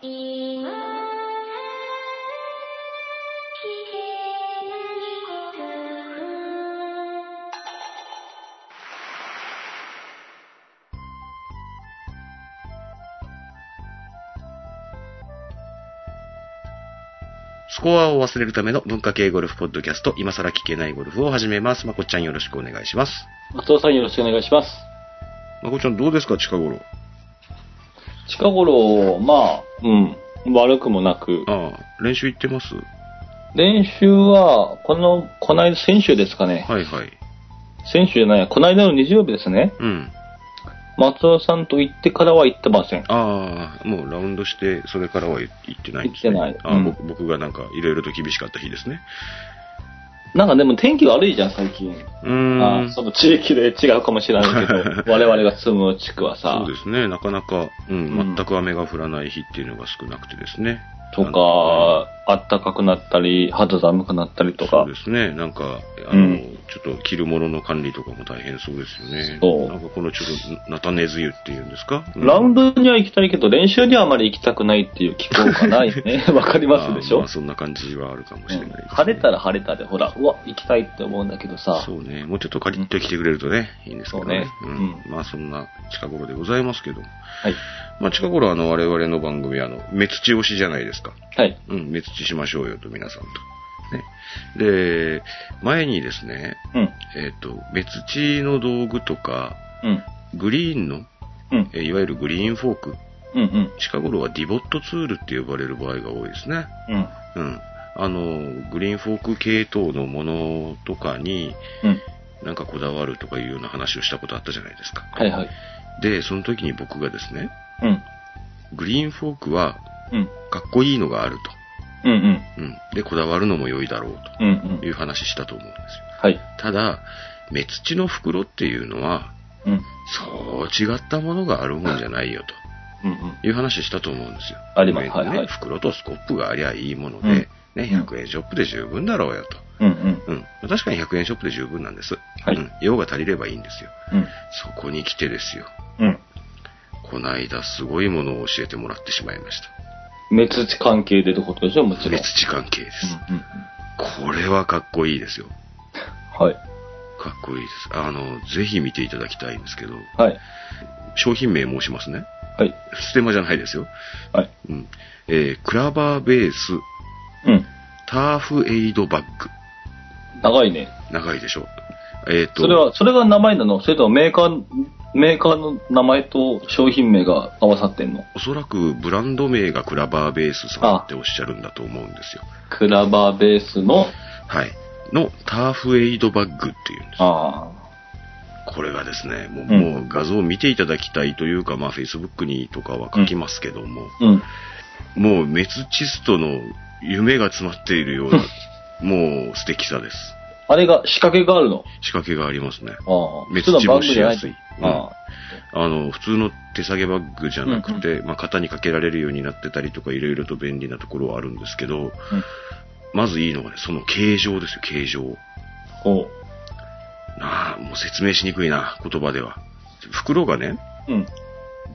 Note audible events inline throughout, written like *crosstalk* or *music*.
スコアを忘れるための文化系ゴルフポッドキャスト、今更聞けないゴルフを始めます。まこっちゃんよろしくお願いします。松尾さんよろしくお願いします。まこっちゃんどうですか、近頃？近頃、まあ、うん、悪くもなく、ああ、練習行ってます？練習は、この、こないだ先週ですかね。はいはい。先週じゃないや、この間の日曜日ですね。うん。松尾さんと行ってからは行ってません。ああ、もうラウンドして、それからは行ってないんですね。行ってないああ、うん僕僕がなんか、いろいろと厳しかった日ですね。なんかでも天気悪いじゃん、最近。うーん。あその地域で違うかもしれないけど、*laughs* 我々が住む地区はさそう、ですね。なかなか、うん、うん全く雨が降らない日っていうのが少なくてですね。とか、あったかくなったり、肌寒くなったりとかそう、ですね。なんか、あの、うんちょっと着るものの管理とかも大変そうですよね。そうなんかこのちょっと、なたねず湯っていうんですか、ラウンドドには行きたいけど、練習にはあまり行きたくないっていう気候がないね。*laughs* わかりますでしょ？まあ、そんな感じはあるかもしれないです、ね晴れたら晴れたで、ほら、うわ、行きたいって思うんだけどさ、そうね。もうちょっとカリッと来てくれるとね、いいんですけどね。そうねん。まあそんな近頃でございますけども。はい。まあ近頃あの我々の番組はあの、滅地推しじゃないですか。はい。うん、滅地しましょうよと皆さんと。ね。で、前にですね、うん。えっ、と、滅地の道具とか、うん。グリーンの、うん。えーいわゆるグリーンフォーク、うん。うん。近頃はディボットツールって呼ばれる場合が多いですね。うん。うん。あの、グリーンフォーク系統のものとかに、うん。なんかこだわるとかいうような話をしたことあったじゃないですか。はいはい。で、その時に僕がですね、うん。グリーンフォークはうん。かっこいいのがあるうん。うん。と。うん。で、こだわるのも良いだろううん。うんと。いう話したと思うんですよ。はい。ただ、滅地の袋っていうのは、うん。そう違ったものがあるもんじゃないようん。うん。という話したと思うんですよ。ありますねはいはい袋とスコップがありゃいいもので、うんね、うん100円ショップで十分だろうよと。うん。うん。うん。確かに100円ショップで十分なんです。はいうん。用が足りればいいんですよ。うん。そこに来てですよ。うん。この間すごいものを教えてもらってしまいました。滅地関係でってことでしょもちろん。滅地関係です。うん。うん。これはかっこいいですよ。はい。かっこいいです。あの、ぜひ見ていただきたいんですけど、はい。商品名申しますね。はい。ステマじゃないですよ。はい。うん。えー、クラバーベース、うん。ターフエイドバッグ。長いね。長いでしょ。えっ、と、それは、それが名前なの？それともメーカー、メーカーの名前と商品名が合わさってんの？おそらくブランド名がクラバーベースさんっておっしゃるんだと思うんですよ。クラバーベースの、はい。のターフエイドバッグっていうんです。あこれがですね、もう,、うんもう画像を見ていただきたいというか、まあ Facebook にとかは書きますけども、あ。うん。もうメツチストの夢が詰まっているような、*laughs* もう素敵さです。あれが仕掛けがあるの？仕掛けがありますね。ああ。滅普通のバッグ地もしやすい。うんああの、普通の手提げバッグじゃなくて、まあ、肩にかけられるようになってたりとか、いろいろと便利なところはあるんですけど、まずいいのがね、その形状ですよ、形状。あ。ほなあ、もう説明しにくいな、言葉では。袋がね、う。うん。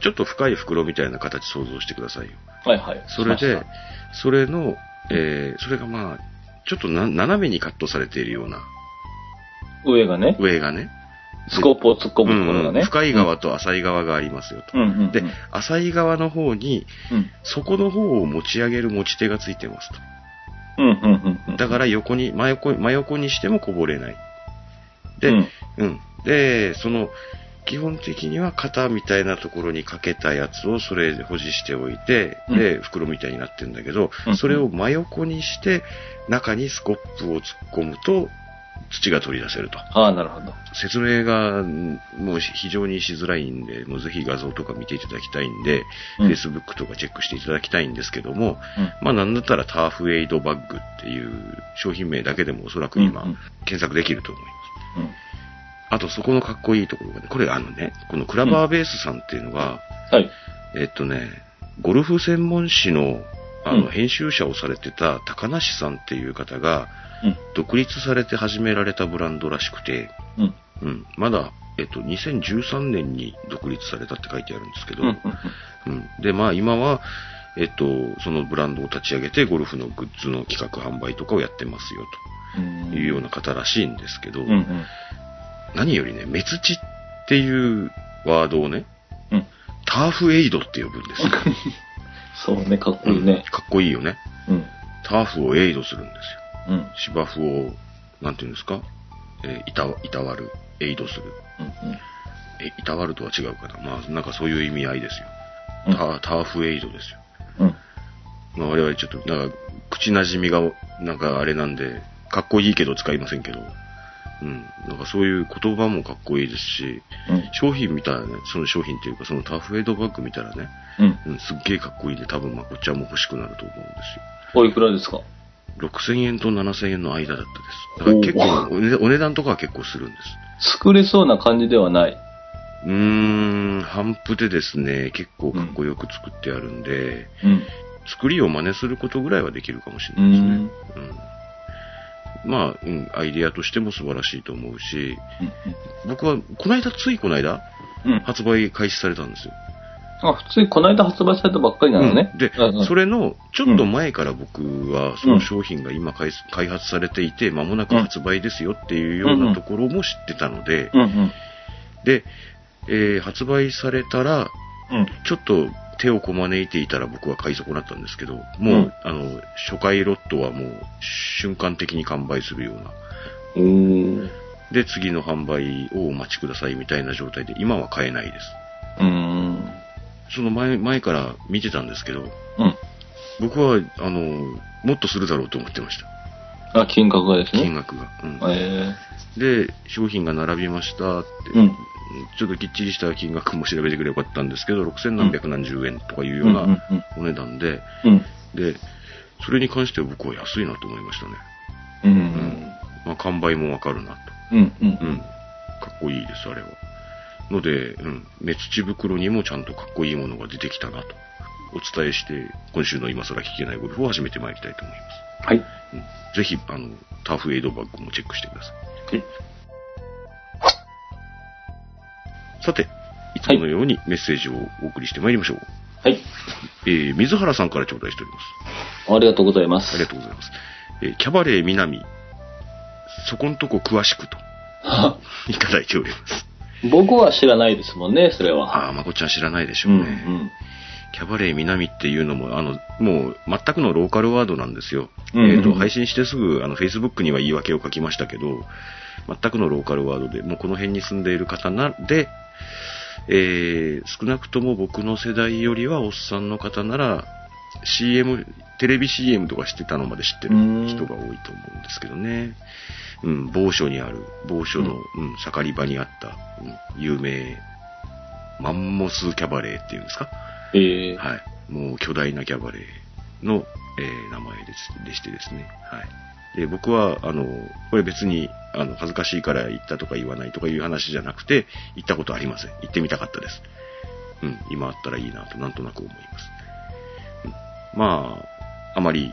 ちょっと深い袋みたいな形想像してくださいよ。はいはい。それでそれの、えー、それがまあ、ちょっとな斜めにカットされているような、た上がね、上がね。スコープを突っ込むところがね。うん深い側と浅い側がありますよと。うんうんうん。で、浅い側の方に、うん。底の方を持ち上げる持ち手がついてますと。うんうんうんうん。だから横に、真横、真横にしてもこぼれない。で、ううんん。で、その、基本的には型みたいなところにかけたやつをそれで保持しておいて、うんで、袋みたいになってるんだけど、うんそれを真横にして、中にスコップを突っ込むと、土が取り出せると。ああ、なるほど。説明がんもう非常にしづらいんで、もうぜひ画像とか見ていただきたいんで、うん Facebook とかチェックしていただきたいんですけども、うんまあなんだったらターフエイドバッグっていう商品名だけでもおそらく今検索できると思います。うん。あとそこのかっこいいところがね、これあのね、このクラバーベースさんっていうのが、はい。えっとね、ゴルフ専門誌のあのうん編集者をされてた高梨さんっていう方が、うん。独立されて始められたブランドらしくて、うん。うん、まだ、えっと、2013年に独立されたって書いてあるんですけど、うん。うんで、まあ今は、えっと、そのブランドを立ち上げて、ゴルフのグッズの企画販売とかをやってますよ、うんというような方らしいんですけど、うんうん。何よりね、メツチっていうワードをね、うん。ターフエイドって呼ぶんですよ。そうね、かっこいいね。かっこいいよね。うん。ターフをエイドするんですよ。うん。芝生を、なんていうんですか、えーいた、いたわる、エイドする。うん。え、いたわるとは違うかな。まあ、なんかそういう意味合いですよ。うんターターフエイドですよ。うん。まあ、我々ちょっと、なんか、口馴染みが、なんかあれなんで、かっこいいけど使いませんけど、うん。なんかそういう言葉もかっこいいですし、うん。商品見たらね、その商品っていうか、そのターフエイドバッグ見たらね、うん。うん、すっげえかっこいいんで、多分まこっちゃんも欲しくなると思うんですよ。おいくらですか？6000円と7000円の間だったです。だから結構お値、お値段とかは結構するんです。作れそうな感じではない。うーん、反復でですね、結構かっこよく作ってあるんで、うん。作りを真似することぐらいはできるかもしれうないですね。ん。うん。まあ、うん、アイディアとしても素晴らしいと思うし、僕は、この間、ついこの間、うん。発売開始されたんですよ。あ、普通にこの間発売されたばっかりなのね。うんで、それの、ちょっと前から僕は、その商品が今開開発されていて、間もなく発売ですよっていうようなところも知ってたので。で、えー発売されたら、うん。ちょっと手をこまねいていたら僕は買い損なったんですけど、もう、うんあの、初回ロットはもう瞬間的に完売するような。で、次の販売をお待ちくださいみたいな状態で、今は買えないです。その前、前から見てたんですけど、うん。僕は、あの、もっとするだろうと思ってました。あ、金額がですね。金額が。うんえで、商品が並びましたって、うんちょっときっちりした金額も調べてくればよかったんですけど、6000何百何十円とかいうえようなうんお値段で、うん。で、それに関しては僕は安いなと思いましたね。うん。ううんん。まあ、完売もわかるなと。うん。うん。うん。かっこいいです、あれは。ので、うん。目土袋にもちゃんとかっこいいものが出てきたなと。お伝えして、今週の今更聞けないゴルフを始めてまいりたいと思います。はい。うん、ぜひ、あの、ターフエイドバッグもチェックしてください。はい。さて、いつものようにメッセージをお送りしてまいりましょう。はい。えー、水原さんから頂戴しております。ありがとうございます。ありがとうございます。えーキャバレー南、そこんとこ詳しくと、*laughs* いただいております。僕は知らないですもんね、それは。ああ、まこっちゃん知らないでしょううんね。キャバレー南っていうのも、あの、もう全くのローカルワードなんですよ。うんえっ、と、配信してすぐ、あの、Facebook には言い訳を書きましたけど、全くのローカルワードで、もうこの辺に住んでいる方な、で、えー、少なくとも僕の世代よりはおっさんの方なら、CM、テレビ CM とかしてたのまで知ってる人が多いと思うんですけどね。うん、某所にある、某所の、うん、盛り場にあった、うん、有名、マンモスキャバレーっていうんですか？ええはい。もう巨大なキャバレーの、えー名前ですでしてですね。はい。で、僕は、あの、これ別に、あの、恥ずかしいから行ったとか言わないとかいう話じゃなくて、行ったことありません。行ってみたかったです。うん、今あったらいいなと、なんとなく思います。うん、まあ、あまり、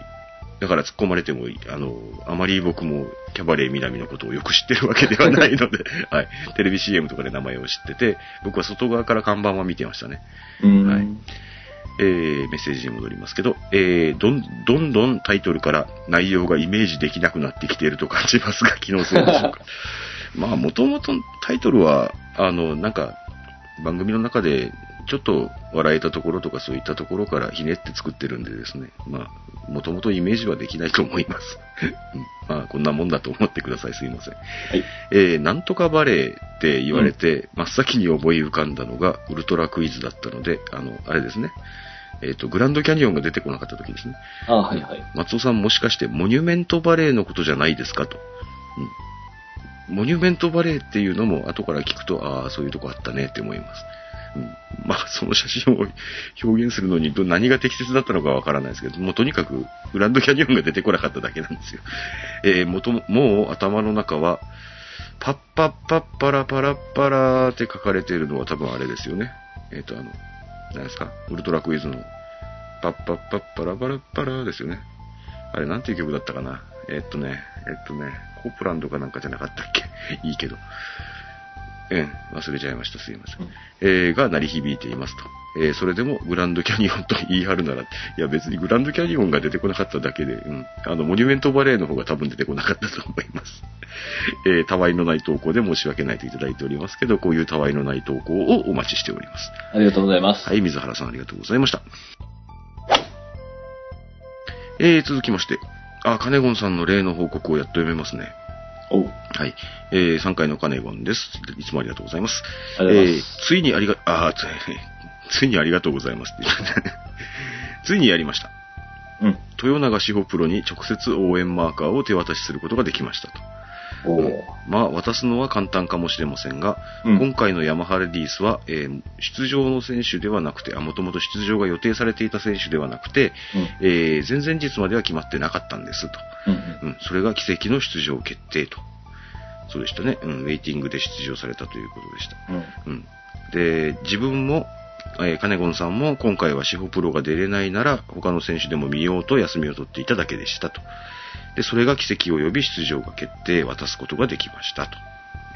だから突っ込まれても、あの、あまり僕もキャバレー南のことをよく知ってるわけではないので、*laughs* はい。テレビ CM とかで名前を知ってて、僕は外側から看板は見てましたね。うん。はいえーメッセージに戻りますけど、えーどん、どんどんタイトルから内容がイメージできなくなってきていると感じますが、気のせいでしょうか？*laughs* まあ、もともとタイトルは、あの、なんか、番組の中で、ちょっと笑えたところとかそういったところからひねって作ってるんでですね、まあ、もともとイメージはできないと思います。*laughs* うんまあ、こんなもんだと思ってください。すいません。はい。えーなんとかバレーって言われて、真っ先に思い浮かんだのがウルトラクイズだったので、あの、あれですね。えっ、と、グランドキャニオンが出てこなかった時ですね。あはいはい。松尾さんもしかしてモニュメントバレーのことじゃないですかと。うん。モニュメントバレーっていうのも後から聞くと、ああ、そういうとこあったねって思います。うん。まあ、その写真を表現するのにど何が適切だったのかわからないですけど、もうとにかくグランドキャニオンが出てこなかっただけなんですよ。えー、もとも、もう頭の中は、パッパッパッパラパラッパラーって書かれているのは多分あれですよね。えっ、と、あの、何ですかウルトラクイズの、パッパッパッパラパラッパラーですよね。あれ、なんていう曲だったかなえっとね、えっとね、コープランドかなんかじゃなかったっけ？*laughs* いいけど。ええ、忘れちゃいました。すいませんえーが鳴り響いていますと。えーそれでもグランドキャニオンと言い張るなら、いや別にグランドキャニオンが出てこなかっただけで、うん、あの、モニュメントバレーの方が多分出てこなかったと思います。*laughs* えーたわいのない投稿で申し訳ないといただいておりますけど、こういうたわいのない投稿をお待ちしております。ありがとうございます。はい、水原さんありがとうございました。えー、続きまして、あ、カネゴンさんの例の報告をやっと読めますね。おうはい。えー、3回のカネゴンです。いつもありがとうございます。ありがとうございますえーついにありが、あーつい、ついにありがとうございますって言ってついにやりました。うん。豊永志保プロに直接応援マーカーを手渡しすることができましたと。まあ、渡すのは簡単かもしれませんが、うん今回のヤマハレディースは、えー出場の選手ではなくて、あ、もともと出場が予定されていた選手ではなくて、うん。えー前々日までは決まってなかったんですと。うんうん。うん、それが奇跡の出場決定と。そうでしたね。うん、ウェイティングで出場されたということでした。うん。うん。で、自分も、えー、カネゴンさんも今回は司法プロが出れないなら他の選手でも見ようと休みを取っていただけでしたと。で、それが奇跡を呼び出場が決定、渡すことができましたと。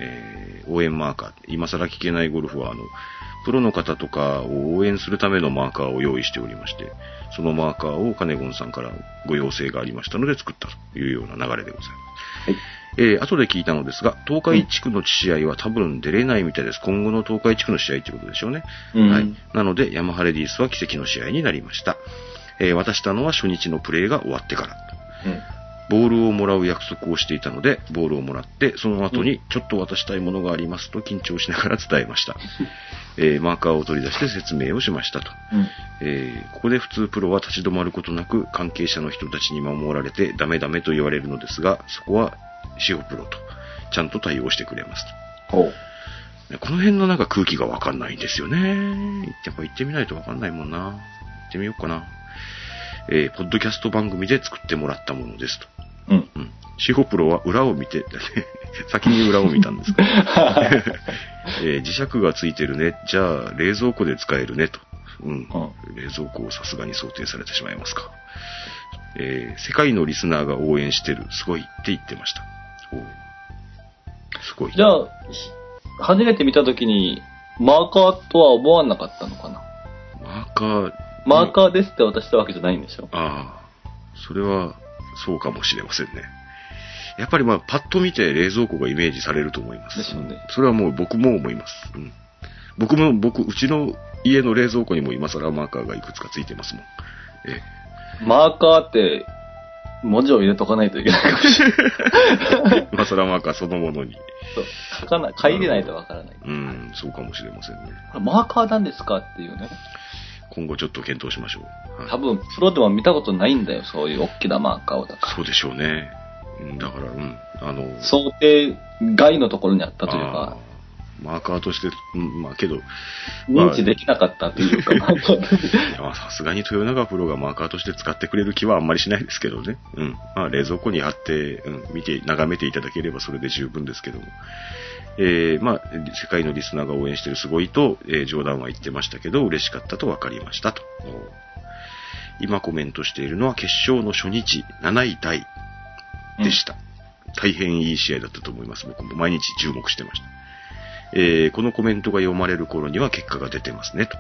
えー応援マーカー。今更聞けないゴルフは、あの、プロの方とかを応援するためのマーカーを用意しておりまして、そのマーカーをカネゴンさんからご要請がありましたので作ったというような流れでございます。はい。えー後で聞いたのですが、東海地区の試合は多分出れないみたいです。今後の東海地区の試合ということでしょうね。うんはい。なので、ヤマハレディースは奇跡の試合になりました。えー渡したのは初日のプレーが終わってから。うん。ボールをもらう約束をしていたので、ボールをもらって、その後にちょっと渡したいものがありますと緊張しながら伝えました。*laughs* えーマーカーを取り出して説明をしましたと。うん。えーここで普通プロは立ち止まることなく関係者の人たちに守られてダメダメと言われるのですが、そこはシオプロとちゃんと対応してくれますほう。と。この辺のなんか空気がわかんないんですよね。やっぱ行ってみないとわかんないもんな。行ってみようかな。えーポッドキャスト番組で作ってもらったものですと。うん。うん。シホプロは裏を見て、*laughs* 先に裏を見たんですか、*laughs* えー磁石がついてるね。じゃあ、冷蔵庫で使えるねと。うん。冷蔵庫をさすがに想定されてしまいますか。えー世界のリスナーが応援してる。すごいって言ってました。すごい。じゃあ、ひ初めて見たときに、マーカーとは思わなかったのかな？マーカー、マーカーですって渡したわけじゃないんでしょ？ああ、それは、そうかもしれませんね。やっぱりまあ、パッと見て冷蔵庫がイメージされると思います。でしょうねそれはもう僕も思います。うん。僕も、僕、うちの家の冷蔵庫にも今更マーカーがいくつかついてますもん。えマーカーって、文字を入れとかないといけないかもしれない。え。*laughs* 今更マーカーそのものに。そう書かない、書いてないとわからない。うん、そうかもしれませんね。マーカーなんですかっていうね。今後ちょっと検討しましょう。はい多分、プロでも見たことないんだよ、そういう大きなマーカーを。そうでしょうね。うんだから、うん、あの、想定外のところにあったというあか、ーマーカーとして、うん、まあけど、認知できなかったというか、*laughs* さすがに豊永プロがマーカーとして使ってくれる気はあんまりしないですけどね。うん。まあ冷蔵庫に貼って、うん、見て、眺めていただければそれで十分ですけども。えー、まあ、世界のリスナーが応援してるすごいと、えー冗談は言ってましたけど、嬉しかったと分かりましたと。今コメントしているのは決勝の初日7位タイでした。大変いい試合だったと思います。僕も毎日注目してました。えーこのコメントが読まれる頃には結果が出てますねと。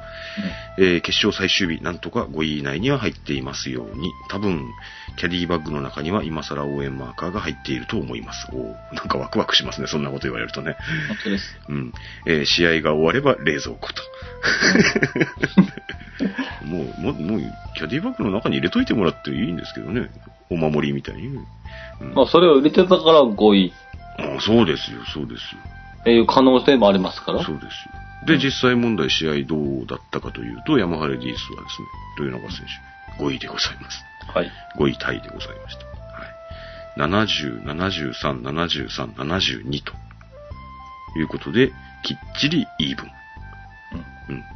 えー決勝最終日、なんとか5位以内には入っていますように、多分、キャディバッグの中には今更応援マーカーが入っていると思います。おーなんかワクワクしますね、そんなこと言われるとね。本当です。うん。えー試合が終われば冷蔵庫と。*laughs* もう、もう、もう、キャディバッグの中に入れといてもらっていいんですけどね。お守りみたいに。うんまあ、それを入れてたから5位あそうですよ、そうですよ。いう可能性もありますから。そうですよ。で、実際問題試合どうだったかというと、ヤマハレディースはですね、豊永選手、5位でございます。はい。5位タイでございました。はい。70、73、73、72ということで、きっちりイーブン、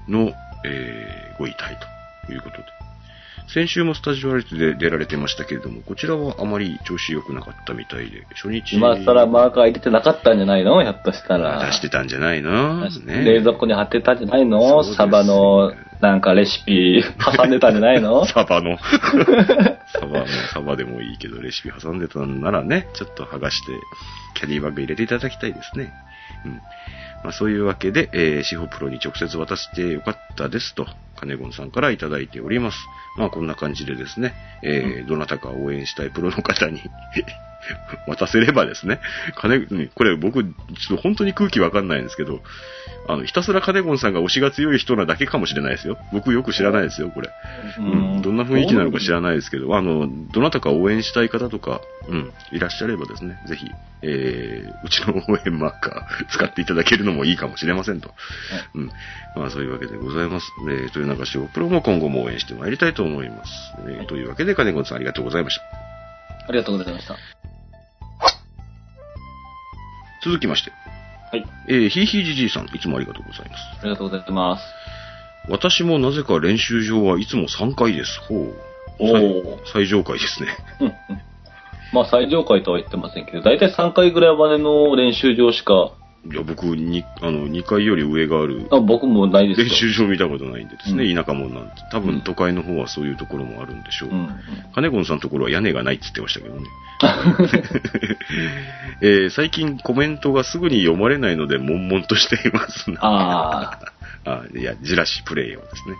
うん、の、えー5位タイということで。先週もスタジオアリティで出られてましたけれども、こちらはあまり調子良くなかったみたいで、初日今更マーカー入れてなかったんじゃないの？ひょっとしたら。出してたんじゃないの？ね。冷蔵庫に貼ってたんじゃないの？ですサバの、なんかレシピ挟んでたんじゃないの？*laughs* サバの。*laughs* サバの、サバでもいいけど、レシピ挟んでたんならね、ちょっと剥がして、キャディバッグ入れていただきたいですね。うん。まあそういうわけで、えー、シホプロに直接渡してよかったですと。カネゴンさんからいただいております。まあこんな感じでですね、えーどなたか応援したいプロの方に *laughs* 渡せればですね、金、ねこれ僕、ちょっと本当に空気わかんないんですけど、あの、ひたすらカネゴンさんが推しが強い人なだけかもしれないですよ。僕よく知らないですよ、これ。うん、どんな雰囲気なのか知らないですけど、あの、どなたか応援したい方とか、うん、いらっしゃればですね、ぜひ、えー、うちの応援マーカー *laughs* 使っていただけるのもいいかもしれませんと。うん。まあそういうわけでございます。えー、という中小プロも今後も応援してまいりたいと思います。えー、というわけで、金子さんありがとうございました。ありがとうございました。続きまして、はい。えー、ひいひいじじいさん、いつもありがとうございます。ありがとうございます。私もなぜか練習場はいつも3回です。ほう。おー最最上階ですね。うんうんまあ、最上階とは言ってませんけど、だいたい3回ぐらいまでの練習場しか、いや、僕、に、あの、2階より上があるあ僕もないですよ。練習場見たことないんでですね、うん田舎者なんて。多分都会の方はそういうところもあるんでしょう。うんうん。金子さんのところは屋根がないって言ってましたけどね。*laughs* えー最近コメントがすぐに読まれないので悶々としていますな。ああいや、じらしプレイをですね。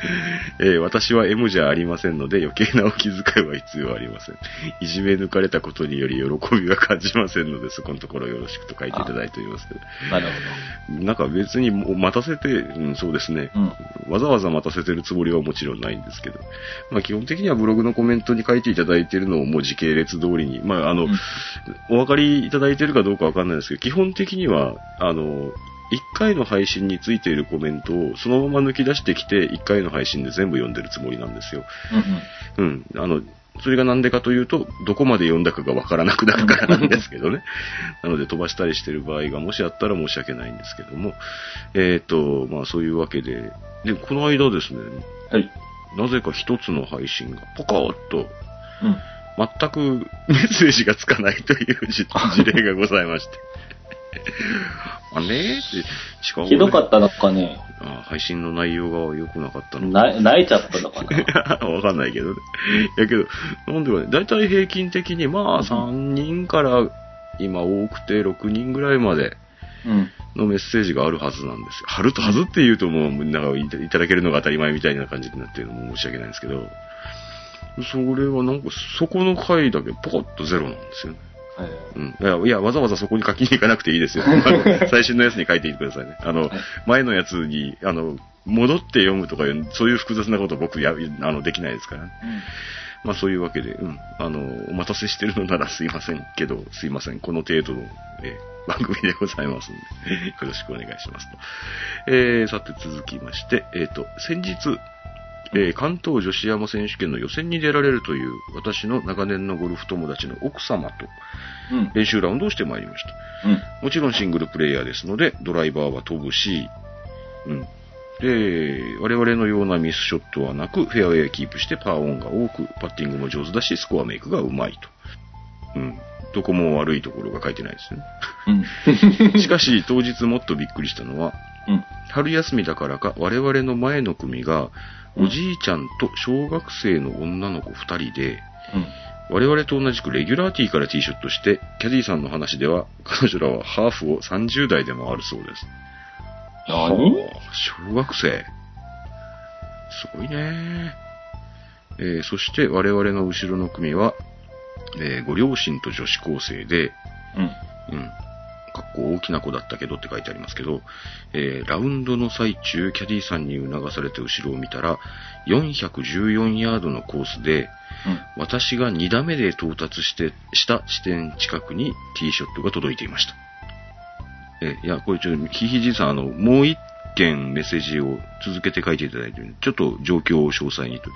*laughs* えー私は M じゃありませんので余計なお気遣いは必要ありません。いじめ抜かれたことにより喜びは感じませんので、そこのところよろしくと書いていただいておりますけど。あ、なるなんか別に待たせて、うん、そうですね。ほど。うん。わざわざ待たせてるつもりはもちろんないんですけど、まあ基本的にはブログのコメントに書いていただいているのをもう時系列通りに、まああの、うんお分かりいただいているかどうかわかんないですけど、基本的には、あの、1回の配信についているコメントをそのまま抜き出してきて、1回の配信で全部読んでるつもりなんですよ。うんうん。うん。あの、それがなんでかというと、どこまで読んだかがわからなくなるからなんですけどね。*laughs* なので飛ばしたりしてる場合がもしあったら申し訳ないんですけども。えっ、と、まあそういうわけで、で、この間ですね、はい。なぜか一つの配信がポコーっとうん。全くメッセージがつかないというじ *laughs* 事例がございまして。あねーって、しかも、ひどかったのかね？あ配信の内容が良くなかったのか。な泣いちゃったのかな？*laughs* わかんないけどね。やけど、なんでかね、だいたい平均的にまあ3人から今多くて6人ぐらいまでうん。のメッセージがあるはずなんですよ。はるとはずって言うともう、なんかいたいただけるのが当たり前みたいな感じになってるのも申し訳ないんですけど、それはなんかそこの回だけポコッとゼロなんですよね。はいうん。いや、いやわざわざそこに書きに行かなくていいですよ。*laughs* 最新のやつに書いていてくださいね。あの、前のやつに、あの、戻って読むとかいう、そういう複雑なこと僕や、あの、できないですからね。まあそういうわけで、うん。あの、お待たせしてるのならすいませんけど、すいません。この程度の、えー番組でございますので、よろしくお願いしますと。えー、さて続きまして、えっ、と、先日、えー関東女子山選手権の予選に出られるという、私の長年のゴルフ友達の奥様とうん。練習ラウンドをしてまいりました。うん。もちろんシングルプレイヤーですので、ドライバーは飛ぶし、うん。で、我々のようなミスショットはなく、フェアウェイキープしてパーオンが多く、パッティングも上手だし、スコアメイクがうまいと。うん。どこも悪いところが書いてないですね。うん。*laughs* *laughs* しかし、当日もっとびっくりしたのは、うん。春休みだからか、我々の前の組が、おじいちゃんと小学生の女の子二人で、我々と同じくレギュラーティーからティーショットして、キャディーさんの話では、彼女らはハーフを30代でもあるそうです。何？はあ小学生。すごいね。えーそして我々の後ろの組は、えーご両親と女子高生で、うん。うん。かっこ大きな子だったけどって書いてありますけど、えーラウンドの最中、キャディーさんに促されて後ろを見たら、414ヤードのコースで、私が2打目で到達して、した地点近くにティーショットが届いていました。え、いや、これちょっと、ひひじいさん、あの、もう一件メッセージを続けて書いていただいてちょっと状況を詳細にと。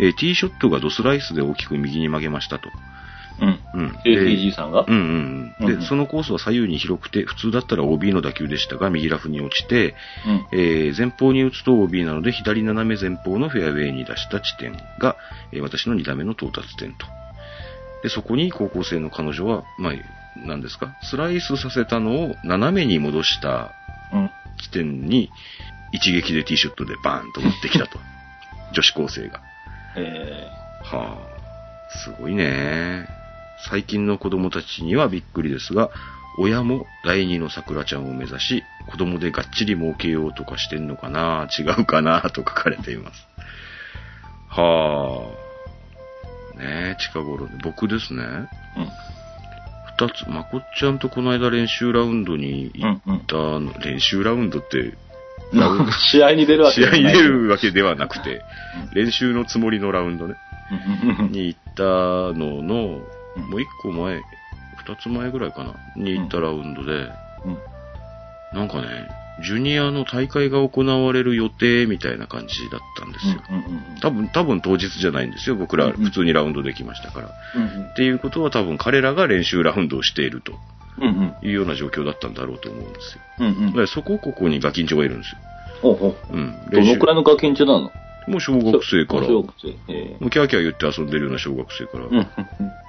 えーティーショットがドスライスで大きく右に曲げましたと。うん。うん。ATG さんが？うんうんうん。で、そのコースは左右に広くて、普通だったら OB の打球でしたが、右ラフに落ちて、うん。えー前方に打つと OB なので、左斜め前方のフェアウェイに出した地点が、えー私の2打目の到達点と。で、そこに高校生の彼女は、まあ、何ですか？スライスさせたのを斜めに戻したうん。地点に、一撃でティーショットでバーンと持ってきたと。*laughs* 女子高生が。えはあ、すごいね。最近の子供たちにはびっくりですが、親も第二の桜ちゃんを目指し、子供でがっちり儲けようとかしてんのかな違うかなと書かれています。はあ。ねえ、近頃で。僕ですね。うん。二つ、まこっちゃんとこの間練習ラウンドに行ったの、練習ラウンドって、試合に出るわけ試合に出る。るわけではなくて、練習のつもりのラウンドね、うんに行ったのの、うんもう一個前、二つ前ぐらいかな、に行ったラウンドで、うんなんかね、ジュニアの大会が行われる予定みたいな感じだったんですよ。うんうん多分、多分当日じゃないんですよ。僕ら普通にラウンドできましたから。うんっていうことは多分彼らが練習ラウンドをしているというような状況だったんだろうと思うんですよ。うんうんだからそこここにガキンチョがいるんですよ。うん。どのくらいのガキンチョなの？もう小学生から、も小学生。えうキャーキャー言って遊んでるような小学生から。え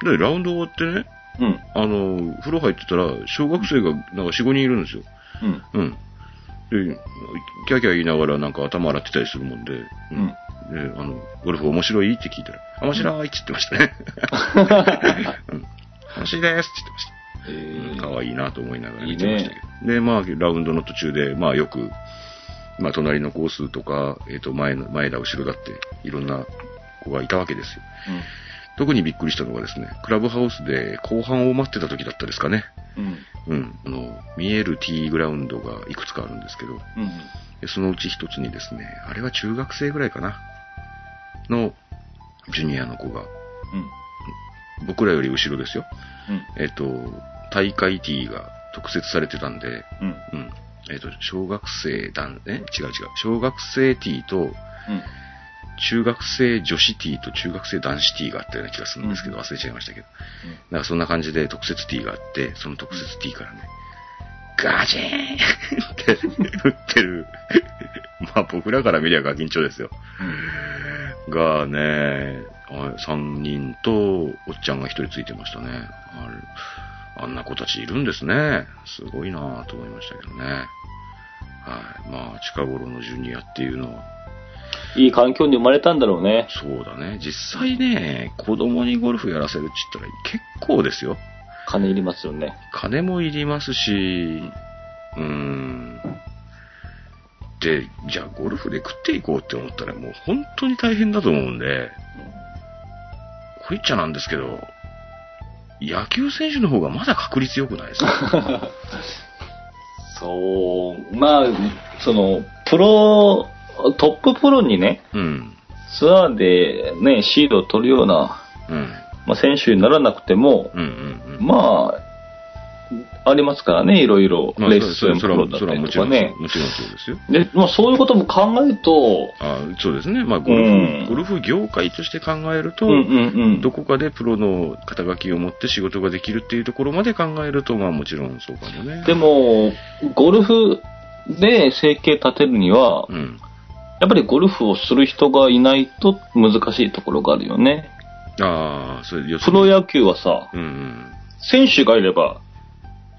うんで、ラウンド終わってね、うんあの、風呂入ってたら、小学生がなんか4、5人いるんですよ。うんうん。で、キャーキャー言いながらなんか頭洗ってたりするもんで、ううんで、あの、ゴルフ面白い？って聞いたら、あ面白いって言ってましたね。*laughs* うん。楽しいですって言ってました。ええ可愛いなと思いながら見てましたけど。で、まあ、ラウンドの途中で、まあよく、まあ隣のコースとか、えっ、と、前の、前だ、後ろだって、いろんな子がいたわけですよ。特にびっくりしたのがですね、クラブハウスで後半を待ってた時だったですかね。うんうん。あの、見えるティーグラウンドがいくつかあるんですけど、うんでそのうち一つにですね、あれは中学生ぐらいかな、の、ジュニアの子が、僕らより後ろですよ。うんえっ、と、大会ティーが特設されてたんで、うんうんうん。えっ、と、小学生団、え？違う違う。小学生ティーと、うん中学生女子ティーと中学生男子ティーがあったような気がするんですけど、忘れちゃいましたけど。なんかそんな感じで特設ティーがあって、その特設ティーからね、ガチーンって *laughs* 打ってる。まあ僕らから見りゃガキンチョですよ。がね、3人とおっちゃんが1人ついてましたね。あれあんな子たちいるんですね。すごいなぁと思いましたけどね。はい。まあ近頃のジュニアっていうのは、いい環境に生まれたんだろうね。そうだね。実際ね、子供にゴルフやらせるって言ったら結構ですよ。金いりますよね。金もいりますし、うーん。で、じゃあゴルフで食っていこうって思ったらもう本当に大変だと思うんで、こう言っちゃなんですけど、野球選手の方がまだ確率良くないですか？*laughs* そう、まあ、その、プロ、トッププロにね、うん。ツアーでね、シードを取るような、うん。まあ、選手にならなくても、うんうんうん。まあ、ありますからね、いろいろ、まあレッスンプロだったりそれはもちろん、とかね。もちろんそうですよ。で、まあそういうことも考えると、あそうですね。まあ、ゴルフ、うんゴルフ業界として考えると、うんうんうん。どこかでプロの肩書きを持って仕事ができるっていうところまで考えると、まあもちろんそうかもね。でも、ゴルフで生計立てるには、うん。やっぱりゴルフをする人がいないと難しいところがあるよね。ああ、それ、プロ野球はさ、うんうん。選手がいれば、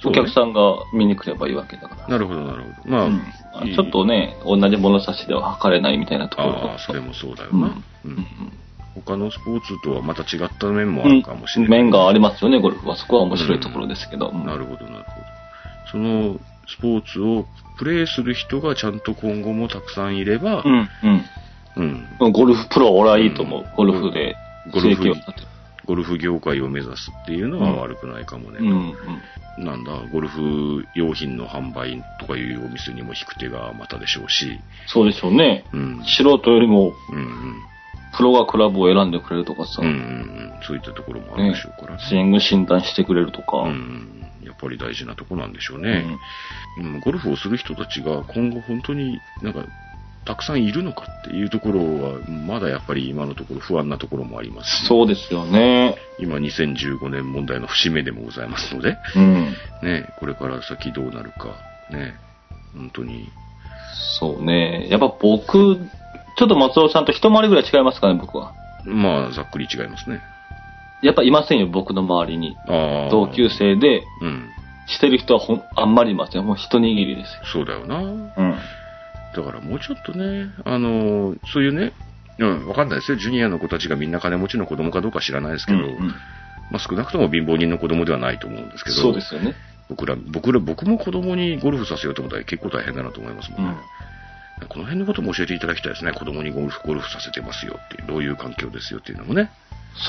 お客さんが見に来ればいいわけだから。なるほど、なるほど。まあ、うんちょっとね、同じ物差しでは測れないみたいなところああ、それもそうだようんな。うん他のスポーツとはまた違った面もあるかもしれない。面がありますよね、ゴルフは。そこは面白いところですけど。うんなるほど、なるほど。そのスポーツをプレーする人がちゃんと今後もたくさんいれば、うん、うん。うん。ゴルフプロは俺はいいと思う。ゴルフでゴルフ。ゴルフ業界を目指すっていうのは悪くないかもね。うん、うん。なんだ、ゴルフ用品の販売とかいうお店にも引く手がまたでしょうし、そうでしょうね。うん。素人よりも、うんうん。プロがクラブを選んでくれるとかさ、うんうんうん。そういったところもあるでしょうからね。スイング診断してくれるとか。うんうん。やっぱり大事なとこなんでしょうね。うん、ゴルフをする人たちが今後本当になんかたくさんいるのかっていうところはまだやっぱり今のところ不安なところもありますしそうですよね。今2015年問題の節目でもございますので、うん。ね、これから先どうなるか、ね、本当に、そうね。やっぱ僕、ちょっと松尾さんと一回りぐらい違いますかね、僕は。まあざっくり違いますね。やっぱいませんよ、僕の周りに。同級。生で、うん。してる人はほん、あんまりいません。もう一握りですよ。そうだよな。うん。だからもうちょっとね、あの、そういうね、うん、わかんないですよ。ジュニアの子たちがみんな金持ちの子供かどうか知らないですけど、うんうんまあ少なくとも貧乏人の子供ではないと思うんですけど、そうですよね。僕ら、僕ら、僕も子供にゴルフさせようと思ったら結構大変だなと思いますもんね。この辺のことも教えていただきたいですね。子供にゴルフ、ゴルフさせてますよっていう、どういう環境ですよっていうのもね。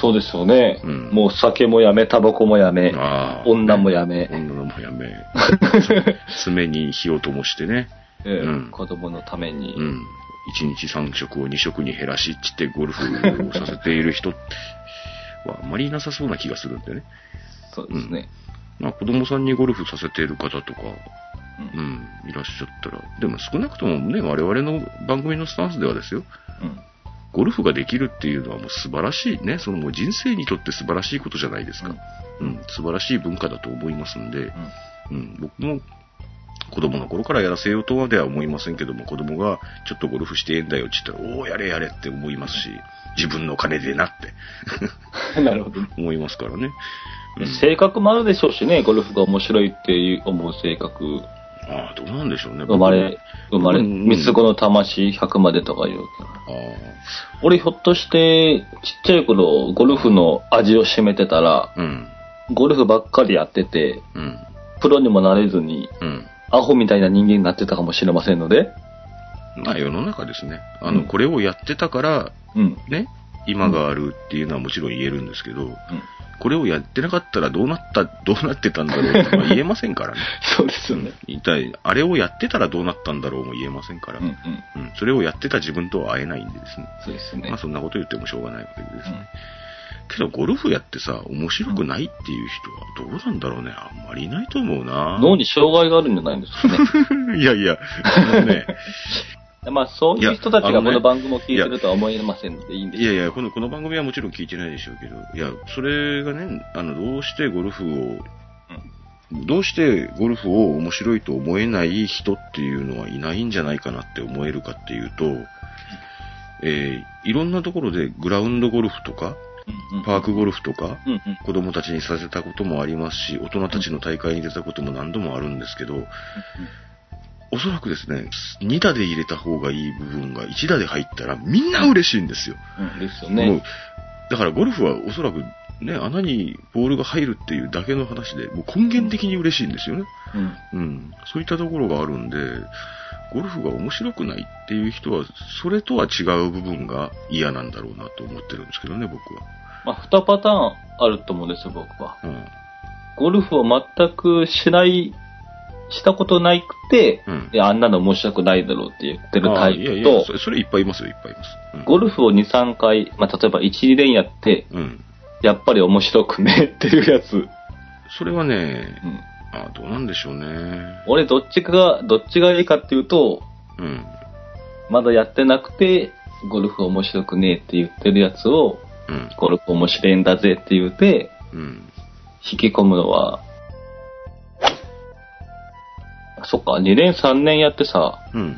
そうですよね。うんもう酒もやめ、タバコもやめ、女もやめ、女のもやめ。*laughs* 爪に火を灯してね。ええうん子供のために。うん。1日3食を2食に減らしっちってゴルフをさせている人はあんまりいなさそうな気がするんでね。そうですね。まあ子供さんにゴルフさせている方とか、うんうん、いらっしゃったら。でも少なくともね、我々の番組のスタンスではですよ。うんゴルフができるっていうのはもう素晴らしいね。そのもう人生にとって素晴らしいことじゃないですか。うん、素晴らしい文化だと思いますんで、うん、僕も子供の頃からやらせようとはでは思いませんけども、子供がちょっとゴルフしてええんだよって言ったら、おお、やれやれって思いますし、自分の金でなってうん *laughs* なるほど。思いますからね。うん性格もあるでしょうしね、ゴルフが面白いっていう思う性格。ああ、どうなんでしょうね。生まれ、生まれ、うん三つ子の魂100までとか言うけど。あ俺ひょっとして、ちっちゃい頃、ゴルフの味を占めてたら、あ、うん、ゴルフばっかりやってて、うん、プロにもなれずに、うん。アホみたいな人間になってたかもしれませんので、まあ世の中ですね。あの、うんこれをやってたから、うん。ね、今があるっていうのはもちろん言えるんですけど、これをやってなかったらどうなった、どうなってたんだろうってまあ言えませんからね。*laughs* そうですよね。一体、あれをやってたらどうなったんだろうも言えませんから、うんうん。うんそれをやってた自分とは会えないんでですね。そうですね。まあそんなこと言ってもしょうがないわけですね。うんけどゴルフやってさ、面白くないっていう人はどうなんだろうね。あんまりいないと思うな。脳に障害があるんじゃないんですかね。*laughs* いやいや、あのね、*laughs* まあ、そういう人たちがこの番組を聞いてるとは思えませんのでいいんですいやいや、この、この番組はもちろん聞いてないでしょうけど、いや、それがね、あの、どうしてゴルフを、どうしてゴルフを面白いと思えない人っていうのはいないんじゃないかなって思えるかっていうと、えーいろんなところでグラウンドゴルフとか、パークゴルフとか、子供たちにさせたこともありますし、大人たちの大会に出たことも何度もあるんですけど、おそらくですね、2打で入れた方がいい部分が1打で入ったらみんな嬉しいんですよ。うんですよね。だからゴルフはおそらくね、穴にボールが入るっていうだけの話で、もう根源的に嬉しいんですよね。うんうん。そういったところがあるんで、ゴルフが面白くないっていう人は、それとは違う部分が嫌なんだろうなと思ってるんですけどね、僕は。まあ、二パターンあると思うんですよ、僕は。うん。ゴルフを全くしない、したことないくて、うんいや、あんなの面白くないだろうって言ってるタイプとやそ、れ、それいっぱいいますよ、いっぱいいます。うんゴルフを2、3回、まあ、例えば1、2連やって、うん。やっぱり面白くねっていうやつ。それはね、うん。あどうなんでしょうね。俺、どっちかが、どっちがいいかっていうと、うん。まだやってなくて、ゴルフ面白くねえって言ってるやつを、うん。ゴルフ面白いんだぜって言って、うん。引き込むのは、そっか、2年3年やってさ、うん。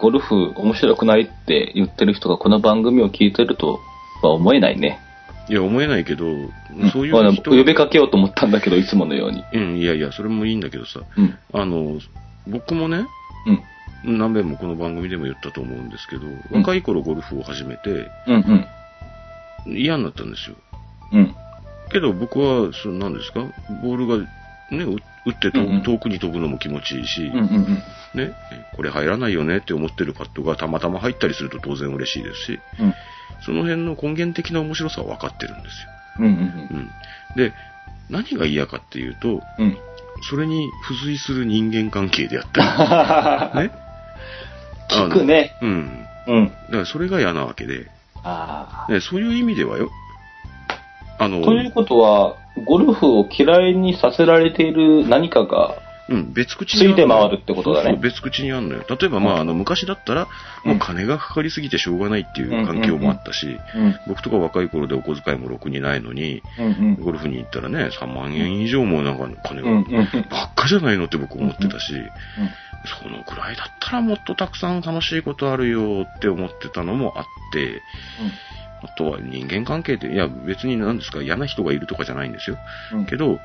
ゴルフ面白くないって言ってる人がこの番組を聞いてるとは思えないね。いや、思えないけど、そういまあう人呼びかけようと思ったんだけど、いつものように。うん、いやいや、それもいいんだけどさ、うん。あの、僕もね、うん。何遍もこの番組でも言ったと思うんですけど、うん若い頃ゴルフを始めてうんうん。嫌になったんですよ。うん。けど僕は、その何ですか？ボールがね、う打って遠くに飛ぶのも気持ちいいし、うんうんうん。ね、これ入らないよねって思ってるパットがたまたま入ったりすると当然嬉しいですし、うん。その辺の根源的な面白さは分かってるんですうんうんよ。うん。で、何が嫌かっていうと、うん。うん。それに付随する人間関係であったり、*laughs* ね。聞くね。うん。うん。だからそれが嫌なわけで、あね、そういう意味ではよ。あのあ。、ということは、ゴルフを嫌いにさせられている何かが、うん、別口ついて回るってことだねそうそう別口にあるのよ。例えば、まあ、あの、昔だったら、もう金がかかりすぎてしょうがないっていう環境もあったし、うん。僕とか若い頃でお小遣いもろくにないのに、うんうん。ゴルフに行ったらね、3万円以上もなんか金うんが、うん。ばっかじゃないのって僕思ってたし、そのくらいだったらもっとたくさん楽しいことあるよって思ってたのもあって、あとは人間関係って、いや別に何ですか、嫌な人がいるとかじゃないんですよ。うん。けど、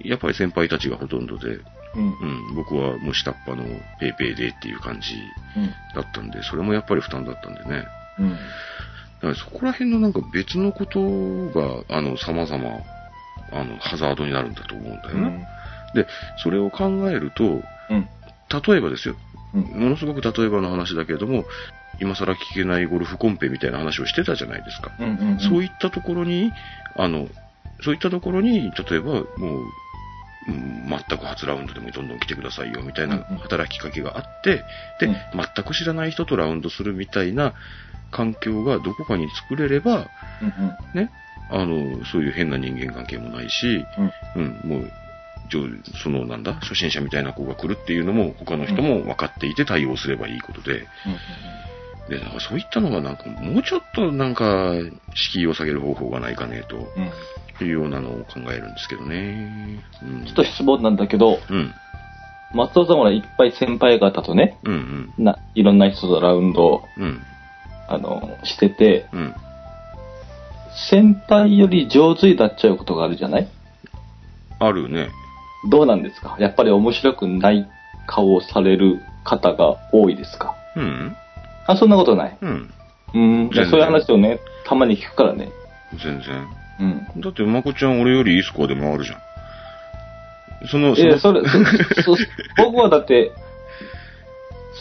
やっぱり先輩たちがほとんどで、うん。うん、僕はもう下っ端のペイペイでっていう感じだったんで、それもやっぱり負担だったんでね。うん。だからそこら辺のなんか別のことが、あの、様々、あの、ハザードになるんだと思うんだよね。で、それを考えると、うん。例えばですよ、うん。ものすごく例えばの話だけれども、今更聞けないゴルフコンペみたいな話をしてたじゃないですか。うん。うん。そういったところに、あの、そういったところに、例えばもう、うん全く初ラウンドでもどんどん来てくださいよみたいなうんうん働きかけがあって、で、うん全く知らない人とラウンドするみたいな環境がどこかに作れれば、うん。うん。ね、あの、そういう変な人間関係もないし、うん。うん、もう、上そのなんだ、初心者みたいな子が来るっていうのも他の人も分かっていて対応すればいいことで、で、なんかそういったのがなんかもうちょっとなんか敷居を下げる方法がないかねとうん。いうようなのを考えるんですけどね。うん、ちょっと質問なんだけど、うん、松尾さんほらいっぱい先輩方とね、うん、うん、な、いろんな人とラウンドを、うん、あの、してて、うん。先輩より上手になっちゃうことがあるじゃない？あるね。どうなんですか？やっぱり面白くない顔をされる方が多いですか？うん、あ、そんなことない。うん、うん。じゃそういう話をね、たまに聞くからね。全然。うん。だって、まこちゃん俺よりいいスコアで回るじゃん。その、いや、そのそれ、そ、そ、*laughs* 僕はだって、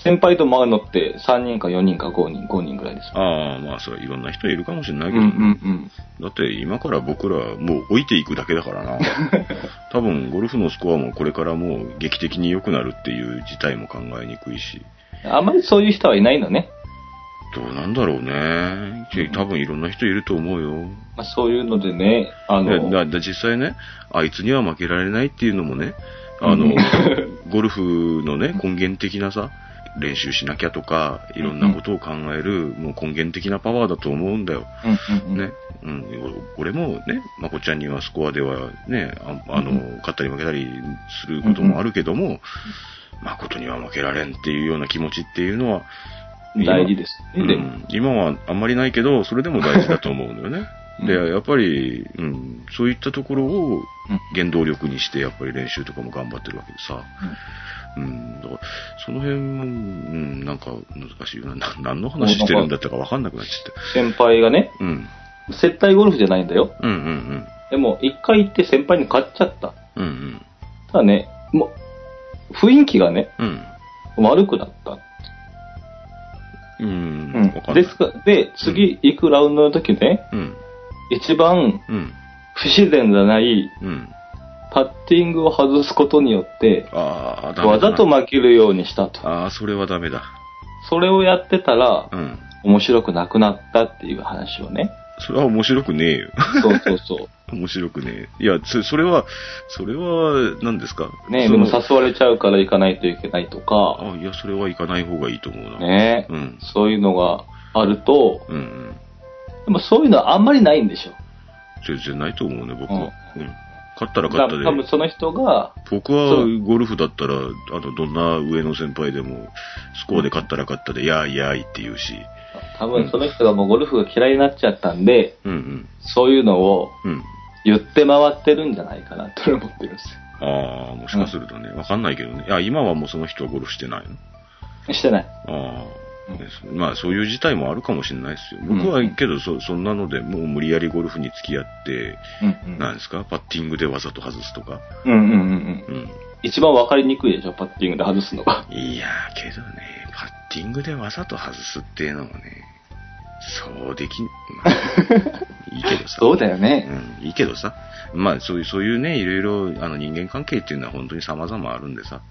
先輩と回るのって3人か4人か5人、5人ぐらいです。ああ、まあ、それはいろんな人いるかもしれないけど、うんうんうん。だって今から僕らもう置いていくだけだからな。*laughs* 多分ゴルフのスコアもこれからもう劇的に良くなるっていう事態も考えにくいし、あんまりそういう人はいないのね。どうなんだろうね。多分いろんな人いると思うよ。まあ、そういうのでね、あの、だだ実際ね、あいつには負けられないっていうのもね、あのうん、ゴルフのね、根源的なさ、練習しなきゃとか、いろんなことを考える、もう根源的なパワーだと思うんだよ。うんうんうんね。うん。俺もね、まこちゃんにはスコアではね、ああの、うん勝ったり負けたりすることもあるけども、まことには負けられんっていうような気持ちっていうのは、大事ですね。うん、今はあんまりないけど、それでも大事だと思うんだよね。うんで、やっぱり、うん、そういったところを原動力にして、やっぱり練習とかも頑張ってるわけでさ。うん、だから、その辺も、うん、なんか難しいよな。な何の話してるんだったか分かんなくなっちゃっ先輩がね、た。うん。接待ゴルフじゃないんだよ。うんうんでも、一回行って先輩に勝っちゃった。うん。うんうん。ただね、もう、雰囲気がね、うん。悪くなった。うん。うんですか、で、次行くラウンドの時ね、うん。一番うん。不自然じゃないうん。パッティングを外すことによって、あわざと負けるようにしたと。ああ、それはダメだ。それをやってたら、うん。面白くなくなったっていう話をね。それは面白くねえよ。そうそうそ *laughs* 面白くねえ。いや、そそれは、それは、何ですか？う。ねそのでも誘われちゃうから行かないといけないとか、あいや、それは行かない方がいいと思うな。ねうん。そういうのがあると、うんうん。でもそういうのはあんまりないんでしょ。全然ないと思うね、僕は。ううん。勝ったらだ勝ったで。多分その人が、僕はゴルフだったら、あの、どんな上の先輩でも、スコアで勝ったら勝ったで、やーいやーいって言うし。多分その人がもうゴルフが嫌いになっちゃったんで、うんうん。そういうのをうん。言って回ってるんじゃないかなって思ってるんですああ、もしかするとね、わかんないけどね。いや、今はもうその人はゴルフしてないの？よ。してない。ああ、うんまあそういう事態もあるかもしれないですよ。僕はけどそ、そんなので、もう無理やりゴルフに付き合って、うんなんですか、パッティングでわざと外すとか。うん。うんうんうんうん。うん。一番わかりにくいでしょ、パッティングで外すのが。いやー、けどね、パッティングでわざと外すっていうのもね、そうできん、まあ *laughs* いいけどさ。そうだよね。うん、いいけどさ。まあ、そういう、そういうね、いろいろ、あの、人間関係っていうのは本当に様々あるんでさ。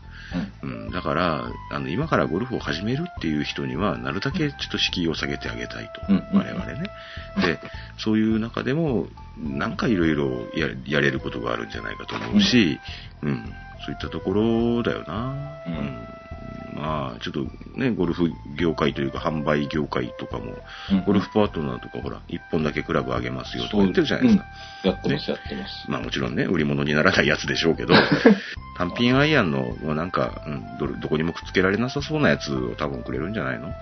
うん、だから、あの、今からゴルフを始めるっていう人には、なるだけちょっと敷居を下げてあげたいと。うん。うん。我々ね。で、そういう中でも、なんかいろいろややれることがあるんじゃないかと思うし、うん、そういったところだよな。うんまあ、ちょっとね、ゴルフ業界というか、販売業界とかも、うん。ゴルフパートナーとか、ほら、一本だけクラブあげますよとか言ってるじゃないですか。やってます、やってます。まあもちろんね、売り物にならないやつでしょうけど、単品アイアンの、もうなんか、うんどれ、どこにもくっつけられなさそうなやつを多分くれるんじゃないの？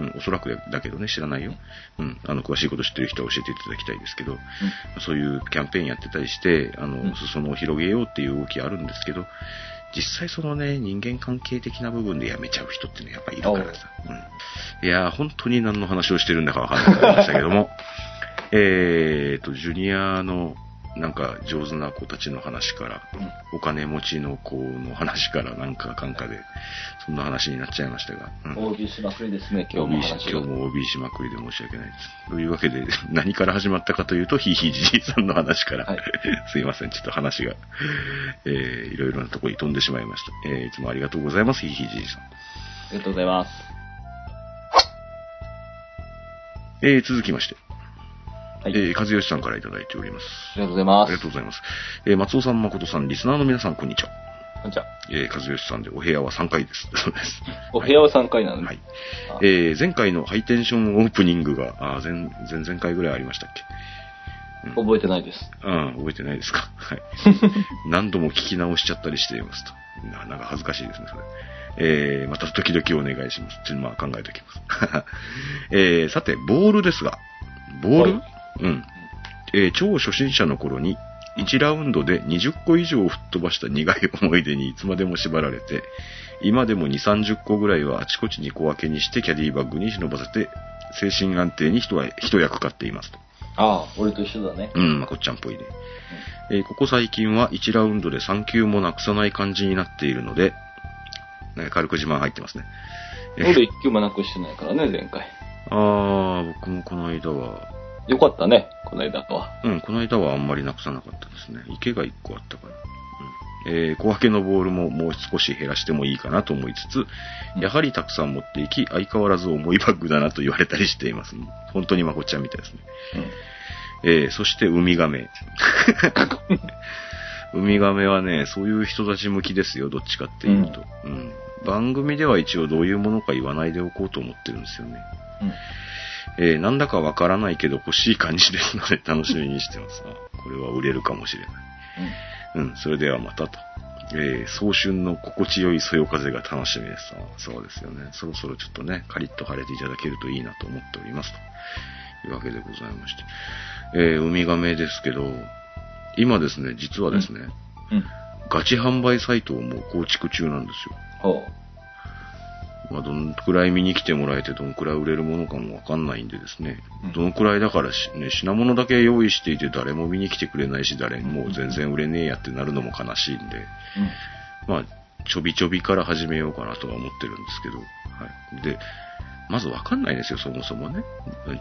うん、おそらくだけどね、知らないよ。うん、あの、詳しいこと知ってる人は教えていただきたいですけど、そういうキャンペーンやってたりして、あの、うん。裾野を広げようっていう動きあるんですけど、実際そのね、人間関係的な部分でやめちゃう人ってね、やっぱいるからさ。うん。いやー、本当に何の話をしてるんだかわかんなくなりましたけども、*laughs* えーと、ジュニアのなんか上手な子たちの話から、お金持ちの子の話からなんかかんかで、そんな話になっちゃいましたが。うん OB しまくりですね、今日も。今日も OB しまくりで申し訳ないです。というわけで、*laughs* 何から始まったかというと、ひいひいじじいさんの話から、はい *laughs* すいません、ちょっと話が、えー、いろいろなところに飛んでしまいました。えー、いつもありがとうございます、ひいひいじじいさん。ありがとうございます。えー、続きまして、はい。えー、和義さんからいただいております。ありがとうございます。ありがとうございます。えー、松尾さん、誠さん、リスナーの皆さん、こんにちは。こんにちは。えー、和義さんでお部屋は3回です。*laughs* そうです。*laughs* お部屋は3回なので、はい。あえー、前回のハイテンションオープニングが、あー前、前々回ぐらいありましたっけ？覚えてないです。うん、覚えてないですか？*laughs* はい。何度も聞き直しちゃったりしていますと。ななんか恥ずかしいですね、それ。えー、また時々お願いします。ちょっとまあ考えておきます。えー、さて、ボールですが、ボール、はいうん。えー、超初心者の頃に、1ラウンドで20個以上吹っ飛ばした苦い思い出にいつまでも縛られて、今でも2、30個ぐらいはあちこちに小分けにしてキャディバッグに忍ばせて、精神安定に一役買っていますと。ああ、俺と一緒だね。うん、まこっちゃんっぽいね。えーここ最近は1ラウンドで3球もなくさない感じになっているので、ね、軽く自慢入ってますね。えー俺1球もなくしてないからね、前回。あー、僕もこの間は、よかったね、この間は。うん、この間はあんまりなくさなかったですね。池が1個あったから。うん、えー小分けのボールももう少し減らしてもいいかなと思いつつ、やはりたくさん持っていき、相変わらず重いバッグだなと言われたりしています。本当にまこっちゃんみたいですね。えーそしてウミガメ。*laughs* ウミガメはね、そういう人たち向きですよ、どっちかっていうと。うん。番組では一応どういうものか言わないでおこうと思ってるんですよね。うん。えーなんだかわからないけど欲しい感じですので *laughs* 楽しみにしてます。あこれは売れるかもしれない。うん、それではまたと。えー、早春の心地よいそよ風が楽しみです。あそうですよね。そろそろちょっとね、カリッと晴れていただけるといいなと思っております。というわけでございまして。えー、ウミガメですけど、今ですね、実はですね、うん。ガチ販売サイトをもう構築中なんですよ。ほまあ、どのくらい見に来てもらえて、どのくらい売れるものかもわかんないんでですね、うんどのくらいだからし、ね、品物だけ用意していて誰も見に来てくれないし、誰もう全然売れねえやってなるのも悲しいんで、う。まあ、ちょびちょびから始めようかなとは思ってるんですけど、はい。で、まずわかんないですよ、そもそもね。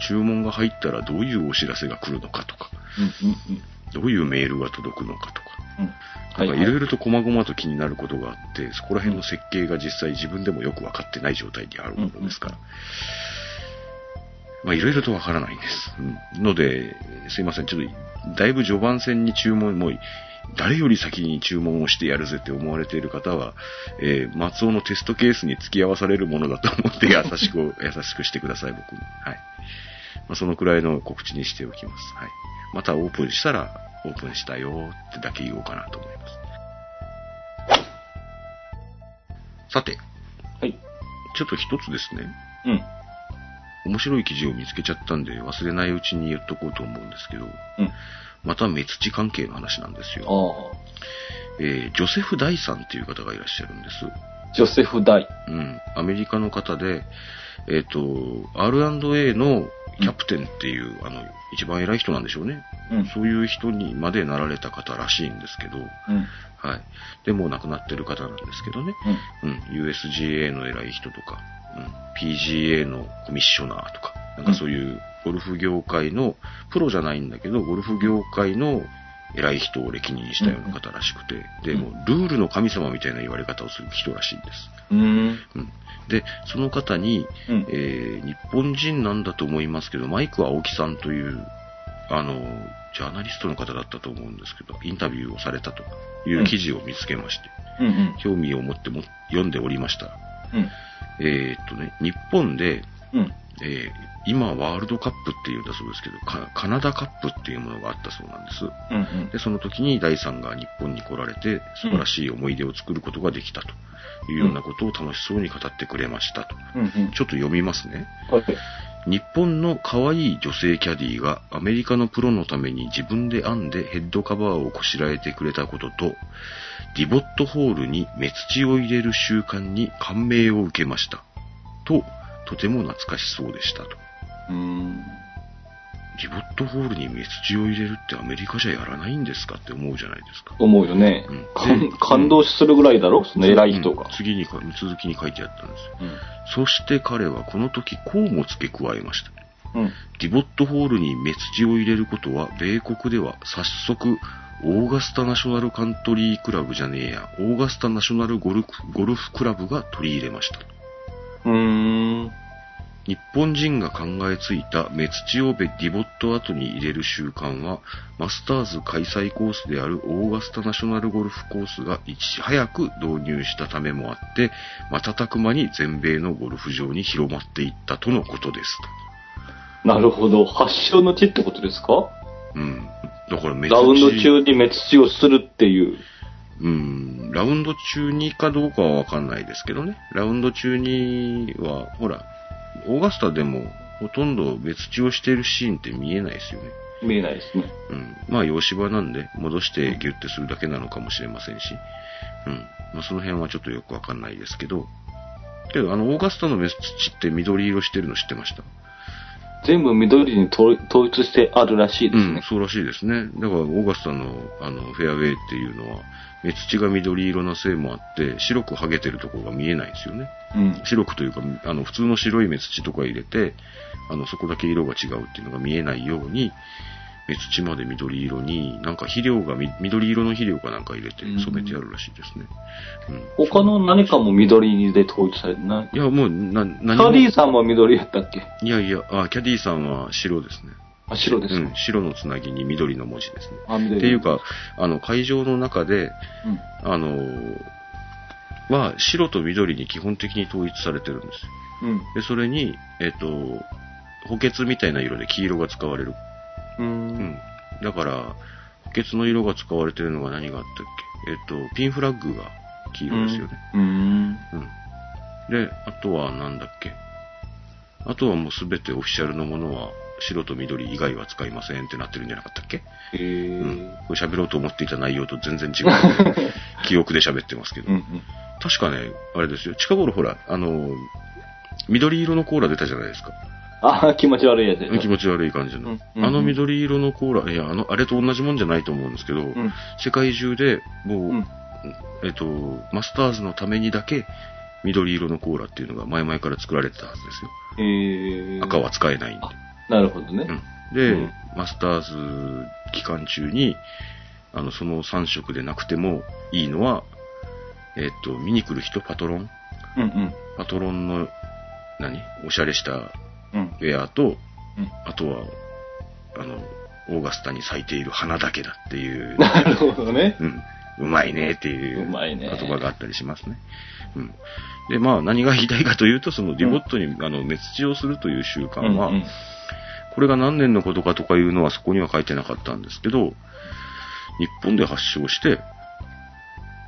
注文が入ったらどういうお知らせが来るのかとか。どういうメールが届くのかとか、うん。なんかいろいろと細々と気になることがあって、そこら辺の設計が実際自分でもよくわかってない状態にあるものですから。まあいろいろとわからないんです。うん、ので、すいません、ちょっと、だいぶ序盤戦に注文、もう、誰より先に注文をしてやるぜって思われている方は、えー、松尾のテストケースに付き合わされるものだと思って優しく、*laughs* 優しくしてください、僕に。はい。まあ、そのくらいの告知にしておきます。はい。またオープンしたら、オープンしたよってだけ言おうかなと思います。さて、はい。ちょっと一つですね、うん。面白い記事を見つけちゃったんで忘れないうちに言っとこうと思うんですけど、うん。また目土関係の話なんですあよ。あ。えージョセフ・ダイさんっていう方がいらっしゃるんです。ジョセフ・ダイ。うん。アメリカの方で、えっ、と、R&A のキャプテンっていう、あの、一番偉い人なんでしょうね。うん。そういう人にまでなられた方らしいんですけど、うん。はい。でもう亡くなってる方なんですけどね。うん。うん。USGA の偉い人とか、うん。PGA のコミッショナーとか、なんかそういうゴルフ業界の、プロじゃないんだけど、ゴルフ業界の偉い人を歴任したような方らしくて、で、もうルールの神様みたいな言われ方をする人らしいんです。うん。うん。で、その方に、うん。えー日本人なんだと思いますけど、マイク青木さんという、あの、ジャーナリストの方だったと思うんですけど、インタビューをされたという記事を見つけまして、うん。うん。興味を持っても読んでおりましたら、うん。えーっとね、日本で、うん。えー今ワールドカップっていうんだそうですけど、カカナダカップっていうものがあったそうなんです。うん。で、その時に第3が日本に来られて、素晴らしい思い出を作ることができたというようなことを楽しそうに語ってくれましたと。うん。うん。ちょっと読みますね。はい。日本の可愛い女性キャディーがアメリカのプロのために自分で編んでヘッドカバーをこしらえてくれたことと、ディボットホールに目土を入れる習慣に感銘を受けました。と、とても懐かしそうでしたと。うん。ディボットホールに目土を入れるってアメリカじゃやらないんですかって思うじゃないですか。思うよねうん。感感動するぐらいだろ？その偉い人がうん。次にか、続きに書いてあったんですよ。うん。そして彼はこの時こうも付け加えました。うん。ディボットホールに目土を入れることは、米国では早速、オーガスタナショナルカントリークラブじゃねえや、オーガスタナショナルゴルフゴルフクラブが取り入れました。うーん。日本人が考えついた目土をディボット後に入れる習慣は、マスターズ開催コースであるオーガスタナショナルゴルフコースがいち早く導入したためもあって、瞬く間に全米のゴルフ場に広まっていったとのことですなるほど。発祥の地ってことですか？と。うん。だからメツチラウンド中に滅地をするっていう。うん、ラウンド中にかどうかはわかんないですけどね。ラウンド中には、ほら、オーガスタでもほとんど別地をしているシーンって見えないですよね。見えないですね。うん。まあ、洋芝なんで、戻してギュッてするだけなのかもしれませんし。うん。まあ、その辺はちょっとよくわかんないですけど。けど、あの、オーガスタの別地って緑色してるの知ってました？全部緑に統統一してあるらしいですね。、うんそうらしいですね。だから、オーガスタの、あの、フェアウェイっていうのは、目土が緑色なせいもあって、白く剥げてるところが見えないんですよね。うん。白くというか、あの、普通の白い目土とか入れて、あの、そこだけ色が違うっていうのが見えないように、目土まで緑色に、なんか肥料がみ、緑色の肥料かなんか入れてうん染めてあるらしいですね。他の何かも緑で統一されてない。うん。いや、もう、な、何カもリーさんも緑やったっけ？いやいや、あ、キャディさんは白ですね。あ、白ですか、うん、白のつなぎに緑の文字ですね。あ、緑。っていうか、あの、会場の中で、うん。あのは、白と緑に基本的に統一されてるんですよ。うん。で、それに、えっ、と、補欠みたいな色で黄色が使われる。う。うんん。だから、補欠の色が使われてるのが何があったっけ？えっ、と、ピンフラッグが黄色ですよね。うん。うん。で、あとはなんだっけ？あとはもうすべてオフィシャルのものは白と緑以外は使いませんってなってるんじゃなかったっけ？へうーん。これ喋ろうと思っていた内容と全然違う、*laughs* 記憶で喋ってますけど。うんうん。確かね、あれですよ。近頃ほら、あの、緑色のコーラ出たじゃないですか。あ、気持ち悪いやつ気持ち悪い感じの。うんうんあの緑色のコーラ、いや、あの、あれと同じもんじゃないと思うんですけど、うん。世界中でもう、うんえっと、マスターズのためにだけ緑色のコーラっていうのが前々から作られてたはずですよ。へー赤は使えないんで。なるほどね。うん、で、うんマスターズ期間中に、あの、その3色でなくてもいいのは、えっと、見に来る人、パトロンうんうん。パトロンの、何？おしゃれしたうん。ウェアと、うんあとは、あの、オーガスタに咲いている花だけだっていう、なるほどね。うん、うまいねっていう言葉があったりしますね。うん。で、まあ何が言いたいかというと、そのディボットに、あの、滅地をするという習慣は、うんうんこれが何年のことかとかいうのはそこには書いてなかったんですけど、日本で発祥して、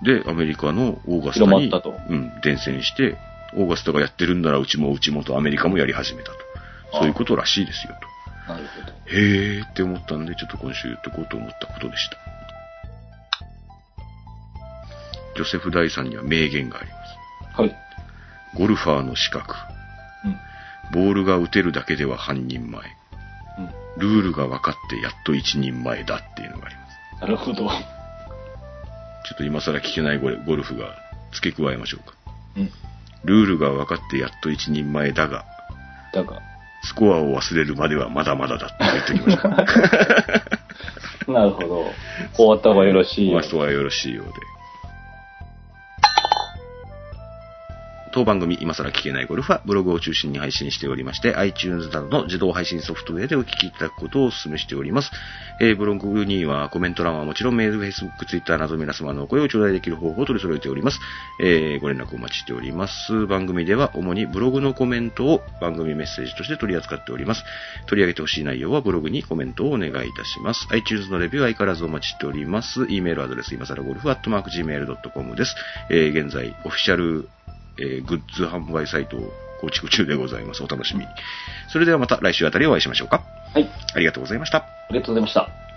で、アメリカのオーガスタに、広まったとうん、伝染して、オーガスタがやってるんならうちもうちもとアメリカもやり始めたと。そういうことらしいですよと。なるほど。へーって思ったんで、ちょっと今週言ってこうと思ったことでした。ジョセフ・ダイさんには名言があります。はい。ゴルファーの資格。うん。ボールが打てるだけでは半人前。うん。ルールが分かってやっと一人前だっていうのがあります。なるほど。ちょっと今更聞けないゴルゴルフが付け加えましょうか。うん。ルールが分かってやっと一人前だが、だが。スコアを忘れるまではまだまだだって言ってきました。*laughs* なるほど。終わった方がよろしいよお。人はよろしいようで。当番組、今更聞けないゴルフはブログを中心に配信しておりまして、iTunes などの自動配信ソフトウェアでお聞きいただくことをお勧めしております。えーブログにはコメント欄はもちろんメール、Facebook、Twitter など皆様のお声を頂戴できる方法を取り揃えております。えーご連絡お待ちしております。番組では主にブログのコメントを番組メッセージとして取り扱っております。取り上げてほしい内容はブログにコメントをお願いいたします。iTunes のレビューは相変わらずお待ちしております。e メールアドレス、今更ゴルフ、アットマーク Gmail.com です。えー現在、オフィシャル、えーグッズ販売サイトを構築中でございます。お楽しみに。それではまた来週あたりお会いしましょうか。はい。ありがとうございました。ありがとうございました。